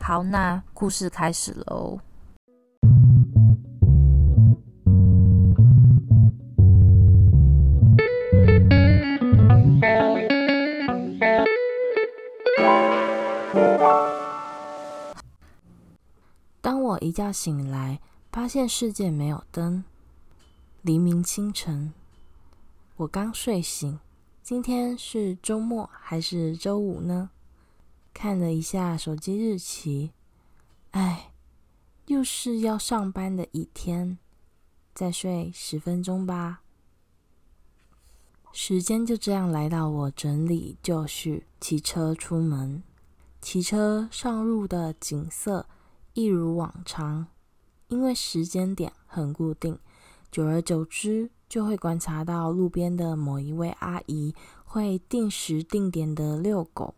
好，那故事开始喽。当我一觉醒来，发现世界没有灯。黎明清晨，我刚睡醒。今天是周末还是周五呢？看了一下手机日期，哎，又是要上班的一天，再睡十分钟吧。时间就这样来到我整理就绪，骑车出门。骑车上路的景色一如往常，因为时间点很固定，久而久之就会观察到路边的某一位阿姨会定时定点的遛狗。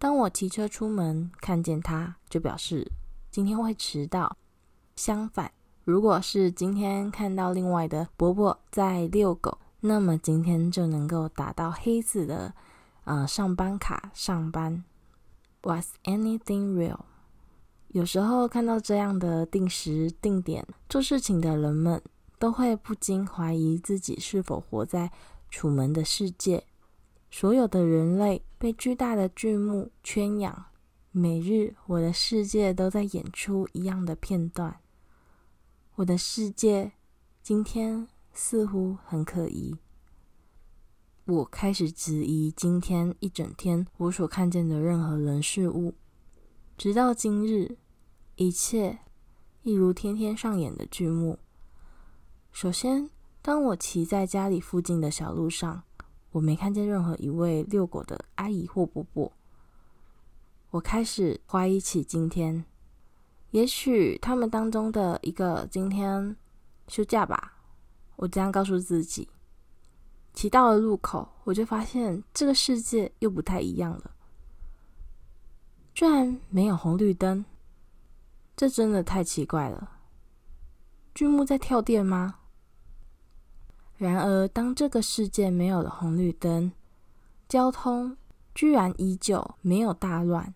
当我骑车出门，看见他，就表示今天会迟到。相反，如果是今天看到另外的伯伯在遛狗，那么今天就能够打到黑字的呃上班卡上班。Was anything real？有时候看到这样的定时定点做事情的人们，都会不禁怀疑自己是否活在楚门的世界。所有的人类被巨大的剧目圈养，每日我的世界都在演出一样的片段。我的世界今天似乎很可疑。我开始质疑今天一整天我所看见的任何人事物。直到今日，一切一如天天上演的剧目。首先，当我骑在家里附近的小路上。我没看见任何一位遛狗的阿姨或伯伯。我开始怀疑起今天，也许他们当中的一个今天休假吧。我这样告诉自己。骑到了路口，我就发现这个世界又不太一样了。居然没有红绿灯，这真的太奇怪了。剧目在跳电吗？然而，当这个世界没有了红绿灯，交通居然依旧没有大乱。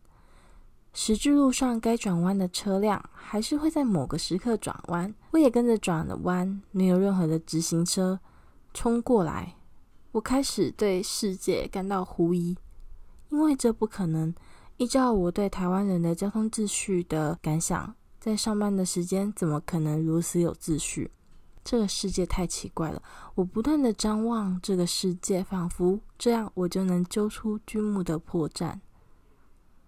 十字路上该转弯的车辆还是会在某个时刻转弯，我也跟着转了弯，没有任何的直行车冲过来。我开始对世界感到狐疑，因为这不可能。依照我对台湾人的交通秩序的感想，在上班的时间怎么可能如此有秩序？这个世界太奇怪了，我不断的张望这个世界，仿佛这样我就能揪出剧目的破绽。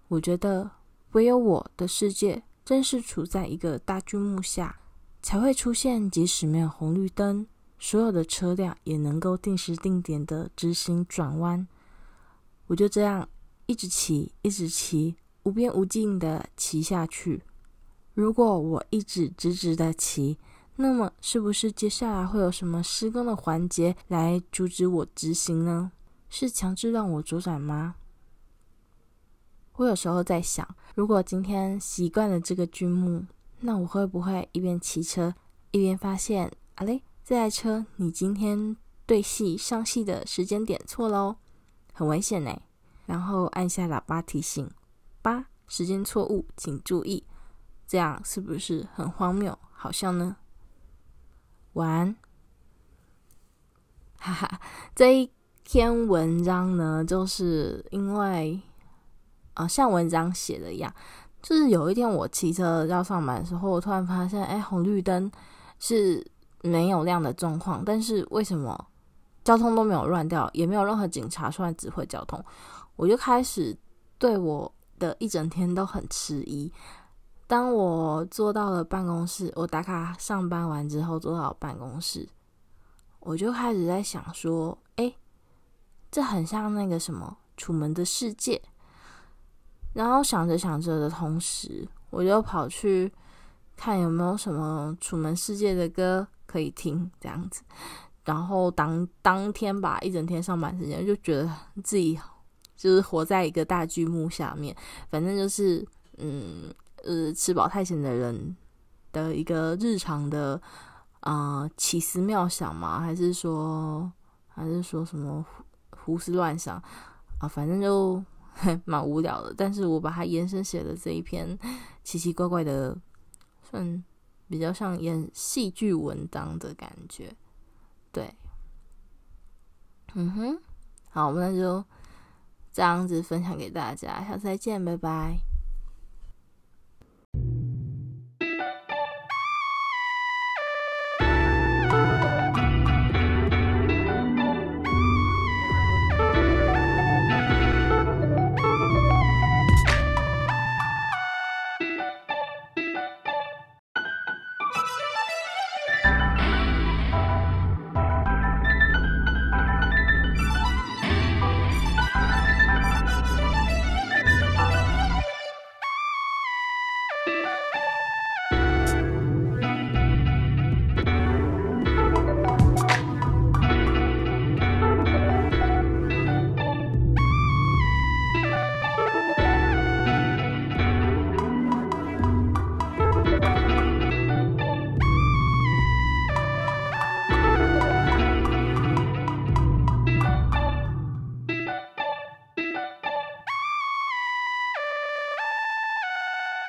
我觉得唯有我的世界正是处在一个大剧目下，才会出现即使没有红绿灯，所有的车辆也能够定时定点的直行转弯。我就这样一直骑，一直骑，无边无尽的骑下去。如果我一直直直的骑，那么，是不是接下来会有什么施工的环节来阻止我执行呢？是强制让我左转吗？我有时候在想，如果今天习惯了这个剧目，那我会不会一边骑车一边发现，啊嘞，这台车你今天对戏上戏的时间点错喽，很危险呢。然后按下喇叭提醒，八，时间错误，请注意。这样是不是很荒谬？好笑呢？完，哈哈，这一篇文章呢，就是因为，啊、像文章写的一样，就是有一天我骑车要上班的时候，我突然发现，哎，红绿灯是没有亮的状况，但是为什么交通都没有乱掉，也没有任何警察出来指挥交通？我就开始对我的一整天都很迟疑。当我坐到了办公室，我打卡上班完之后，坐到办公室，我就开始在想说：“诶，这很像那个什么《楚门的世界》。”然后想着想着的同时，我就跑去看有没有什么《楚门世界》的歌可以听，这样子。然后当当天吧，一整天上班时间，就觉得自己就是活在一个大剧目下面。反正就是，嗯，呃，吃饱太闲的人的一个日常的啊、奇思妙想嘛，还是说，还是说什么胡思乱想啊？反正就 蛮无聊的。但是我把它延伸写的这一篇奇奇怪怪的，算比较像演戏剧文章的感觉。对，嗯哼，好，我们那就这样子分享给大家，下次再见，拜拜。